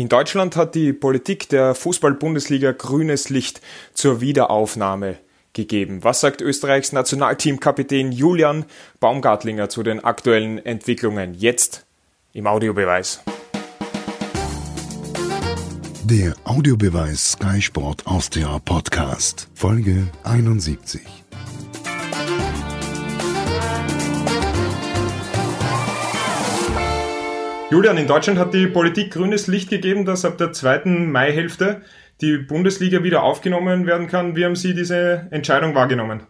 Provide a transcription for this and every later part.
In Deutschland hat die Politik der Fußball-Bundesliga grünes Licht zur Wiederaufnahme gegeben. Was sagt Österreichs Nationalteamkapitän Julian Baumgartlinger zu den aktuellen Entwicklungen jetzt im Audiobeweis? Der Audiobeweis Sky Sport Austria Podcast, Folge 71. Julian, in Deutschland hat die Politik grünes Licht gegeben, dass ab der zweiten Maihälfte die Bundesliga wieder aufgenommen werden kann. Wie haben Sie diese Entscheidung wahrgenommen?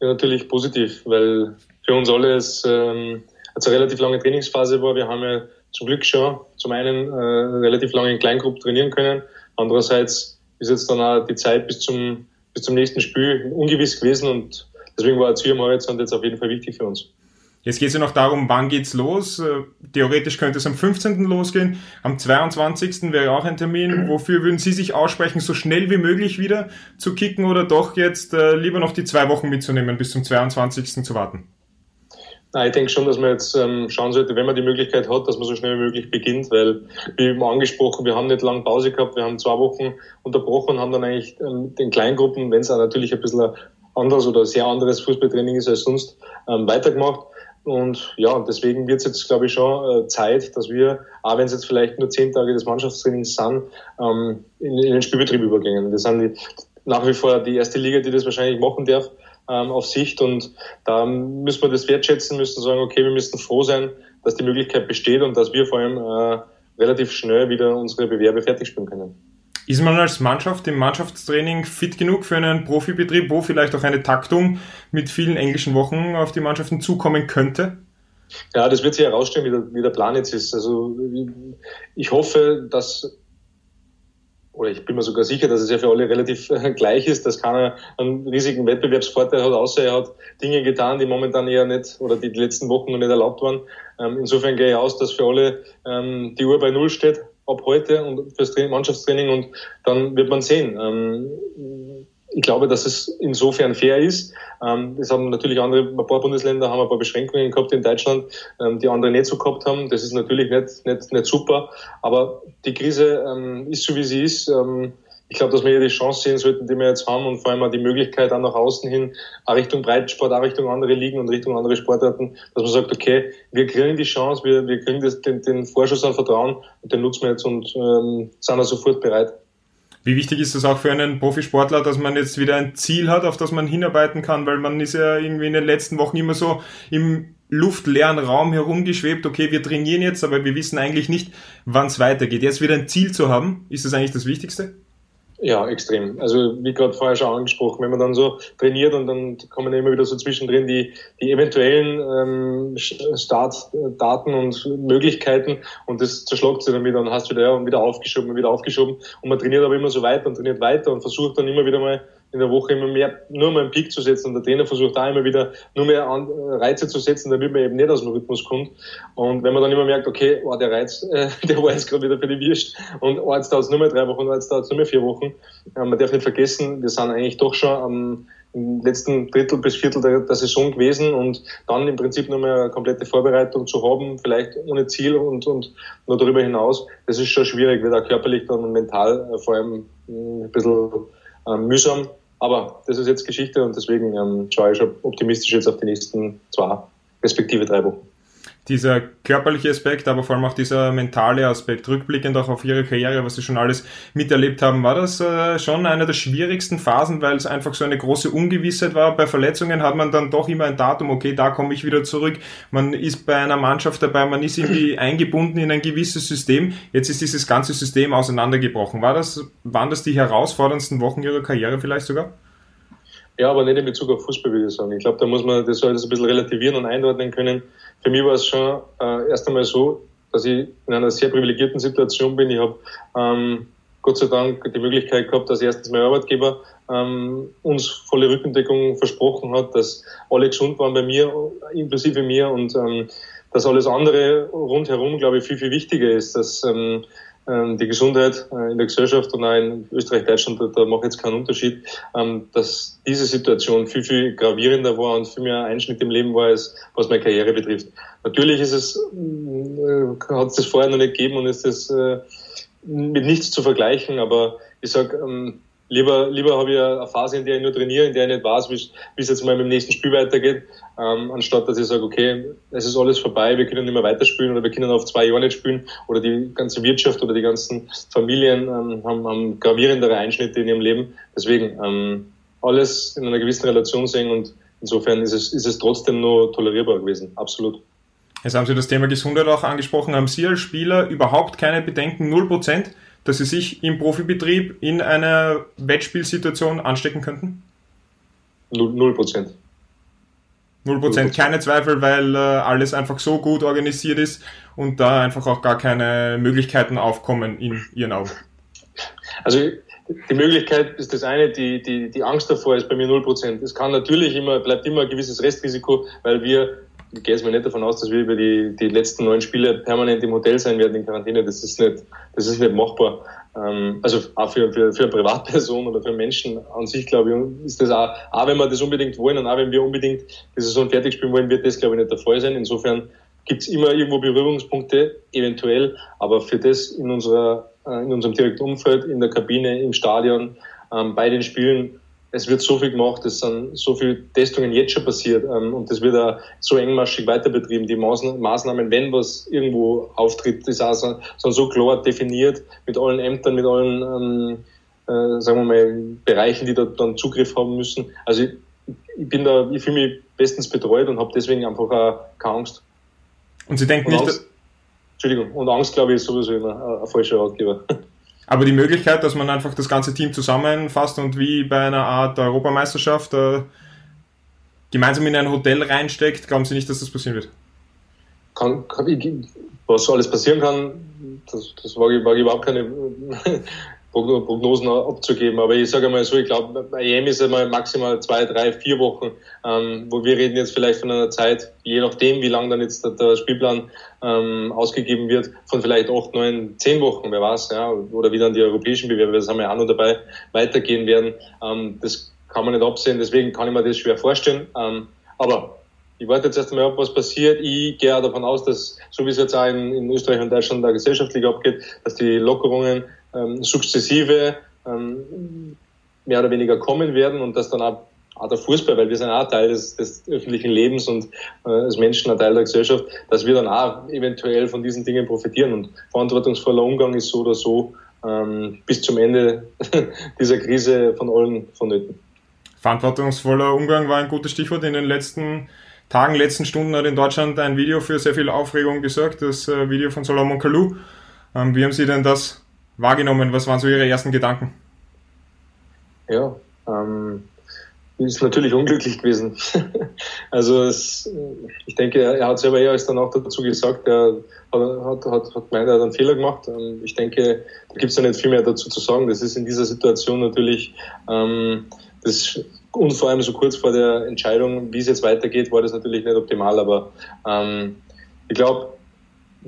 Ja, natürlich positiv, weil für uns alle es ähm, eine relativ lange Trainingsphase war. Wir haben ja zum Glück schon zum einen äh, relativ lange in Kleingruppen trainieren können. Andererseits ist jetzt dann auch die Zeit bis zum, bis zum nächsten Spiel ungewiss gewesen und deswegen war jetzt hier am Horizont jetzt auf jeden Fall wichtig für uns. Jetzt geht es ja noch darum, wann geht's los? Äh, theoretisch könnte es am 15. losgehen. Am 22. wäre auch ein Termin. Wofür würden Sie sich aussprechen, so schnell wie möglich wieder zu kicken oder doch jetzt äh, lieber noch die zwei Wochen mitzunehmen, bis zum 22. zu warten? Nein, ich denke schon, dass man jetzt ähm, schauen sollte, wenn man die Möglichkeit hat, dass man so schnell wie möglich beginnt, weil, wie eben angesprochen, wir haben nicht lange Pause gehabt, wir haben zwei Wochen unterbrochen und haben dann eigentlich ähm, den Kleingruppen, wenn es auch natürlich ein bisschen anders oder sehr anderes Fußballtraining ist als sonst, ähm, weitergemacht. Und ja, deswegen wird es jetzt, glaube ich, schon äh, Zeit, dass wir, auch wenn es jetzt vielleicht nur zehn Tage des Mannschaftstrainings sind, ähm, in, in, den Spielbetrieb übergehen. Wir sind die, nach wie vor die erste Liga, die das wahrscheinlich machen darf, ähm, auf Sicht. Und da müssen wir das wertschätzen, müssen sagen, okay, wir müssen froh sein, dass die Möglichkeit besteht und dass wir vor allem äh, relativ schnell wieder unsere Bewerbe fertig spielen können. Ist man als Mannschaft im Mannschaftstraining fit genug für einen Profibetrieb, wo vielleicht auch eine Taktung mit vielen englischen Wochen auf die Mannschaften zukommen könnte? Ja, das wird sich herausstellen, wie der, wie der Plan jetzt ist. Also ich hoffe, dass oder ich bin mir sogar sicher, dass es ja für alle relativ gleich ist, dass keiner einen riesigen Wettbewerbsvorteil hat, außer er hat Dinge getan, die momentan eher nicht oder die, die letzten Wochen noch nicht erlaubt waren. Ähm, insofern gehe ich aus, dass für alle ähm, die Uhr bei Null steht ab heute und fürs Mannschaftstraining und dann wird man sehen. Ähm, ich glaube, dass es insofern fair ist. Ähm, es haben natürlich andere, ein paar Bundesländer haben ein paar Beschränkungen gehabt in Deutschland, ähm, die andere nicht so gehabt haben. Das ist natürlich nicht, nicht, nicht super. Aber die Krise ist so, wie sie ist ich glaube, dass wir hier die Chance sehen sollten, die wir jetzt haben und vor allem auch die Möglichkeit auch nach außen hin, auch Richtung Breitensport, auch Richtung andere Ligen und Richtung andere Sportarten, dass man sagt, okay, wir kriegen die Chance, wir, wir kriegen das, den, den Vorschuss an Vertrauen und den nutzen wir jetzt und ähm, sind auch sofort bereit. Wie wichtig ist das auch für einen Profisportler, dass man jetzt wieder ein Ziel hat, auf das man hinarbeiten kann, weil man ist ja irgendwie in den letzten Wochen immer so im luftleeren Raum herumgeschwebt, okay, wir trainieren jetzt, aber wir wissen eigentlich nicht, wann es weitergeht. Jetzt wieder ein Ziel zu haben, ist das eigentlich das Wichtigste? Ja, extrem. Also wie gerade vorher schon angesprochen, wenn man dann so trainiert und dann kommen immer wieder so zwischendrin die, die eventuellen ähm, Startdaten und Möglichkeiten und das zerschlagt sich dann wieder und hast wieder, ja, wieder aufgeschoben, wieder aufgeschoben und man trainiert aber immer so weiter und trainiert weiter und versucht dann immer wieder mal in der Woche immer mehr, nur mal einen Peak zu setzen. Und der Trainer versucht da immer wieder nur mehr Reize zu setzen, damit man eben nicht aus dem Rhythmus kommt. Und wenn man dann immer merkt, okay, oh, der Reiz, äh, der war jetzt gerade wieder für die Wirst und oh, jetzt dauert es nur mehr drei Wochen, oh, jetzt dauert es nur mehr vier Wochen. Äh, man darf nicht vergessen, wir sind eigentlich doch schon am im letzten Drittel bis Viertel der, der, Saison gewesen und dann im Prinzip nur mehr eine komplette Vorbereitung zu haben, vielleicht ohne Ziel und, und nur darüber hinaus, das ist schon schwierig, wird auch körperlich dann mental äh, vor allem hm, ein bisschen ähm, mühsam. Aber das ist jetzt Geschichte und deswegen ähm, schaue ich optimistisch jetzt auf die nächsten zwei, respektive drei Wochen dieser körperliche Aspekt, aber vor allem auch dieser mentale Aspekt, rückblickend auch auf Ihre Karriere, was Sie schon alles miterlebt haben, war das äh, schon eine der schwierigsten Phasen, weil es einfach so eine große Ungewissheit war. Bei Verletzungen hat man dann doch immer ein Datum, okay, da komme ich wieder zurück. Man ist bei einer Mannschaft dabei, man ist irgendwie eingebunden in ein gewisses System. Jetzt ist dieses ganze System auseinandergebrochen. War das, waren das die herausforderndsten Wochen Ihrer Karriere vielleicht sogar? Ja, aber nicht in Bezug auf Fußball, würde ich sagen. Ich glaube, da muss man das alles ein bisschen relativieren und einordnen können. Für mich war es schon äh, erst einmal so, dass ich in einer sehr privilegierten Situation bin. Ich habe ähm, Gott sei Dank die Möglichkeit gehabt, dass erstens mein Arbeitgeber ähm, uns volle Rückendeckung versprochen hat, dass alle gesund waren bei mir, inklusive mir und ähm, dass alles andere rundherum, glaube ich, viel, viel wichtiger ist, dass ähm, die Gesundheit äh, in der Gesellschaft und auch in Österreich, Deutschland, da, da macht jetzt keinen Unterschied, ähm, dass diese Situation viel, viel gravierender war und viel mehr Einschnitt im Leben war, als was meine Karriere betrifft. Natürlich ist es, äh, hat es das vorher noch nicht gegeben und ist das äh, mit nichts zu vergleichen, aber ich sag, ähm, Lieber, lieber habe ich eine Phase, in der ich nur trainiere, in der ich nicht weiß, wie es jetzt mal mit dem nächsten Spiel weitergeht, ähm, anstatt dass ich sage, okay, es ist alles vorbei, wir können nicht mehr weiterspielen oder wir können auf zwei Jahre nicht spielen oder die ganze Wirtschaft oder die ganzen Familien ähm, haben, haben gravierendere Einschnitte in ihrem Leben. Deswegen ähm, alles in einer gewissen Relation sehen und insofern ist es, ist es trotzdem nur tolerierbar gewesen, absolut. Jetzt haben Sie das Thema Gesundheit auch angesprochen. Haben Sie als Spieler überhaupt keine Bedenken, 0%? dass sie sich im Profibetrieb in einer Wettspielsituation anstecken könnten? Null Prozent. Null Prozent, keine Zweifel, weil äh, alles einfach so gut organisiert ist und da einfach auch gar keine Möglichkeiten aufkommen in Ihren Augen. Also die Möglichkeit ist das eine, die, die, die Angst davor ist bei mir null Prozent. Es kann natürlich immer, bleibt immer ein gewisses Restrisiko, weil wir gehe jetzt mal nicht davon aus, dass wir über die, die letzten neun Spiele permanent im Hotel sein werden in Quarantäne. Das ist nicht, das ist nicht machbar. Ähm, also auch für, für, für eine Privatperson oder für Menschen an sich, glaube ich, ist das auch, auch wenn wir das unbedingt wollen und auch wenn wir unbedingt die Saison fertig spielen wollen, wird das, glaube ich, nicht der Fall sein. Insofern gibt es immer irgendwo Berührungspunkte, eventuell, aber für das in unserer, äh, in unserem direkten Umfeld, in der Kabine, im Stadion, ähm, bei den Spielen, es wird so viel gemacht, es sind so viele Testungen jetzt schon passiert ähm, und das wird auch so engmaschig weiter betrieben. Die Maßnahmen, wenn was irgendwo auftritt, ist auch so, sind so klar definiert mit allen Ämtern, mit allen, ähm, äh, sagen wir mal, Bereichen, die da dann Zugriff haben müssen. Also ich, ich bin da, ich fühle mich bestens betreut und habe deswegen einfach auch keine Angst. Und Sie denken und nicht, Angst, Entschuldigung, und Angst, glaube ich, ist sowieso immer ein falscher Ratgeber. Aber die Möglichkeit, dass man einfach das ganze Team zusammenfasst und wie bei einer Art Europameisterschaft äh, gemeinsam in ein Hotel reinsteckt, glauben Sie nicht, dass das passieren wird? Kann, kann, was alles passieren kann, das, das ich, wage ich überhaupt keine Prognosen abzugeben. Aber ich sage mal so, ich glaube, bei EM ist einmal maximal zwei, drei, vier Wochen, ähm, wo wir reden jetzt vielleicht von einer Zeit, je nachdem, wie lang dann jetzt der, der Spielplan ähm, ausgegeben wird, von vielleicht acht, neun, zehn Wochen, wer weiß, ja, oder wie dann die europäischen Bewerbe, das haben wir auch noch dabei, weitergehen werden. Ähm, das kann man nicht absehen, deswegen kann ich mir das schwer vorstellen. Ähm, aber ich warte jetzt erst einmal ab, was passiert. Ich gehe auch davon aus, dass, so wie es jetzt auch in, in Österreich und Deutschland da gesellschaftlich abgeht, dass die Lockerungen ähm, sukzessive ähm, mehr oder weniger kommen werden und dass dann auch, auch der Fußball, weil wir sind auch Teil des, des öffentlichen Lebens und äh, als Menschen ein Teil der Gesellschaft, dass wir dann auch eventuell von diesen Dingen profitieren. Und verantwortungsvoller Umgang ist so oder so ähm, bis zum Ende dieser Krise von allen vonnöten. Verantwortungsvoller Umgang war ein gutes Stichwort. In den letzten Tagen, letzten Stunden hat in Deutschland ein Video für sehr viel Aufregung gesorgt, das äh, Video von Solomon Kalou. Ähm, wie haben Sie denn das wahrgenommen? Was waren so Ihre ersten Gedanken? Ja, ähm, ist natürlich unglücklich gewesen. also es, ich denke, er hat selber eher dann auch dazu gesagt, er hat, hat, hat gemeint, er hat einen Fehler gemacht. Ähm, ich denke, da gibt es ja nicht viel mehr dazu zu sagen. Das ist in dieser Situation natürlich ähm, das und vor allem so kurz vor der Entscheidung, wie es jetzt weitergeht, war das natürlich nicht optimal. Aber ähm, ich glaube,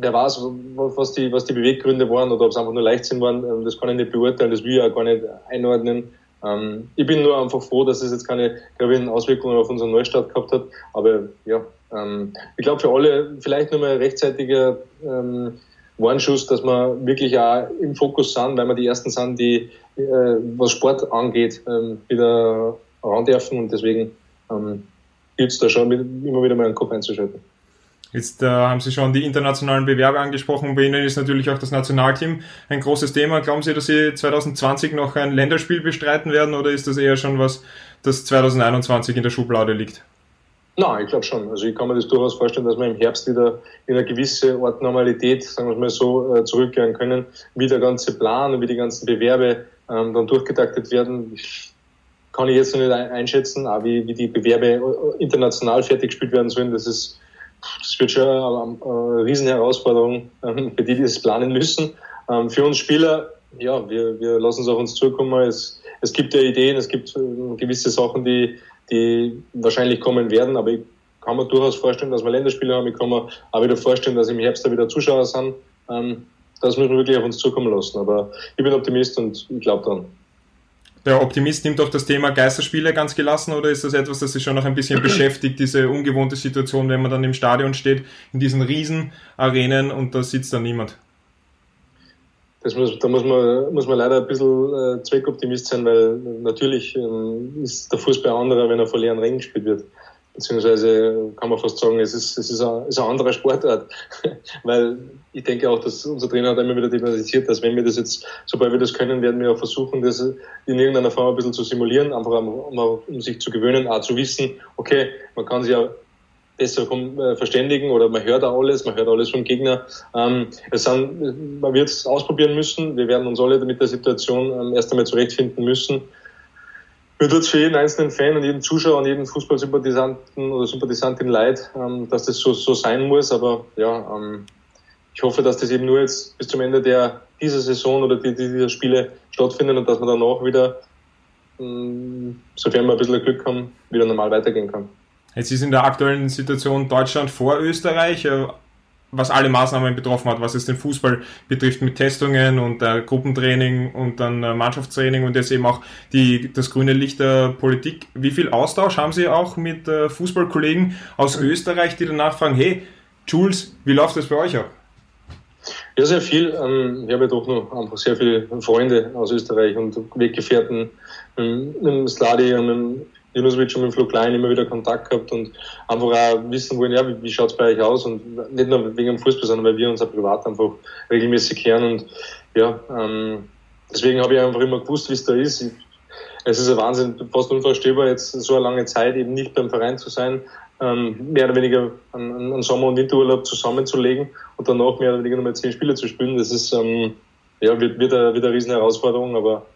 wer weiß, was die, was die Beweggründe waren oder ob es einfach nur Leichtsinn waren, ähm, das kann ich nicht beurteilen, das will ich auch gar nicht einordnen. Ähm, ich bin nur einfach froh, dass es jetzt keine gravierenden Auswirkungen auf unseren Neustart gehabt hat. Aber ja, ähm, ich glaube für alle vielleicht nochmal rechtzeitiger ähm, Warnschuss, dass wir wirklich auch im Fokus sind, weil wir die ersten sind, die, äh, was Sport angeht, ähm, wieder ranwerfen und deswegen ähm, gilt es da schon mit, immer wieder mal einen Kopf einzuschalten. Jetzt äh, haben Sie schon die internationalen Bewerbe angesprochen. Bei Ihnen ist natürlich auch das Nationalteam ein großes Thema. Glauben Sie, dass Sie 2020 noch ein Länderspiel bestreiten werden oder ist das eher schon was, das 2021 in der Schublade liegt? Nein, ich glaube schon. Also ich kann mir das durchaus vorstellen, dass wir im Herbst wieder in eine gewisse Art Normalität, sagen wir mal so, äh, zurückkehren können, wie der ganze Plan und wie die ganzen Bewerbe ähm, dann durchgetaktet werden. Kann ich jetzt noch nicht einschätzen, aber wie, wie die Bewerbe äh, international fertig gespielt werden sollen, das ist das wird schon eine, Riesenherausforderung, ähm, für die, die das planen müssen. Ähm, für uns Spieler, ja, wir, wir lassen es auf uns zukommen. Es, es gibt ja Ideen, es gibt äh, gewisse Sachen, die, die wahrscheinlich kommen werden, aber ich kann mir durchaus vorstellen, dass wir Länderspiele haben. Ich kann mir auch wieder vorstellen, dass im Herbst da wieder Zuschauer sind. Ähm, das müssen wir wirklich auf uns zukommen lassen. Aber ich bin Optimist und ich glaube daran. Der Optimist nimmt doch das Thema Geisterspiele ganz gelassen oder ist das etwas, das sich schon noch ein bisschen beschäftigt, diese ungewohnte Situation, wenn man dann im Stadion steht, in diesen Riesenarenen und da sitzt dann niemand? Das muss, da muss man, muss man leider ein bisschen äh, Zweckoptimist sein, weil natürlich ähm, ist der Fußball anderer, wenn er vor leeren Rängen gespielt wird beziehungsweise kann man fast sagen, es ist, es ist, ein, ist ein anderer Sportart, weil ich denke auch, dass unser Trainer hat immer wieder thematisiert, dass wenn wir das jetzt, sobald wir das können, werden wir auch versuchen, das in irgendeiner Form ein bisschen zu simulieren, einfach um, um sich zu gewöhnen, auch zu wissen, okay, man kann sich ja besser äh, verständigen oder man hört auch alles, man hört alles vom Gegner. Ähm, es sind, man wird es ausprobieren müssen. Wir werden uns alle mit der Situation ähm, erst einmal zurechtfinden müssen mir tut es für jeden einzelnen Fan und jeden Zuschauer und jeden Fußballsympathisanten oder Sympathisantin leid, ähm, dass das so, so sein muss. Aber ja, ähm, ich hoffe, dass das eben nur jetzt bis zum Ende der dieser Saison oder die, die, dieser Spiele stattfindet und dass man danach wieder, ähm, sofern wir ein bisschen Glück haben, wieder normal weitergehen kann. Jetzt ist in der aktuellen Situation Deutschland vor Österreich. Was alle Maßnahmen betroffen hat, was es den Fußball betrifft mit Testungen und äh, Gruppentraining und dann äh, Mannschaftstraining und jetzt eben auch die, das grüne Licht der Politik. Wie viel Austausch haben Sie auch mit äh, Fußballkollegen aus Österreich, die danach fragen, hey, Jules, wie läuft das bei euch ab? Ja, sehr viel. Ähm, ich habe ja doch noch einfach sehr viele Freunde aus Österreich und Weggefährten ähm, Sladi und mit Junosovic und mit Flo Klein immer wieder Kontakt gehabt und einfach auch wissen wollen, ja, wie, wie schaut es bei euch aus und nicht nur wegen dem Fußball, sondern weil wir uns auch privat einfach regelmäßig kehren und ja, ähm, deswegen habe ich einfach immer gewusst, wie es da ist. Ich, es ist ein Wahnsinn, fast unvorstellbar, jetzt so eine lange Zeit eben nicht beim Verein zu sein, ähm, mehr oder weniger einen, einen Sommer- und Winterurlaub zusammenzulegen und danach mehr oder weniger nochmal zehn Spiele zu spielen. Das ist, ähm, ja, wird, wird, eine, wird eine riesen Herausforderung, aber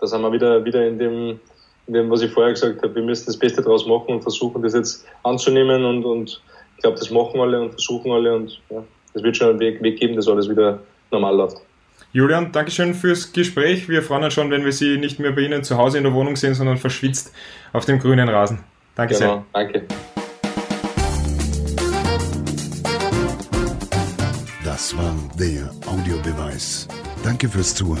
da sind wir wieder, wieder in dem, was ich vorher gesagt habe, wir müssen das Beste daraus machen und versuchen, das jetzt anzunehmen und, und ich glaube, das machen alle und versuchen alle und ja, es wird schon einen Weg, Weg geben, dass alles wieder normal läuft. Julian, Dankeschön fürs Gespräch. Wir freuen uns schon, wenn wir Sie nicht mehr bei Ihnen zu Hause in der Wohnung sehen, sondern verschwitzt auf dem grünen Rasen. Danke genau, sehr. Danke. Das war der Audiobeweis. Danke fürs Zuhören.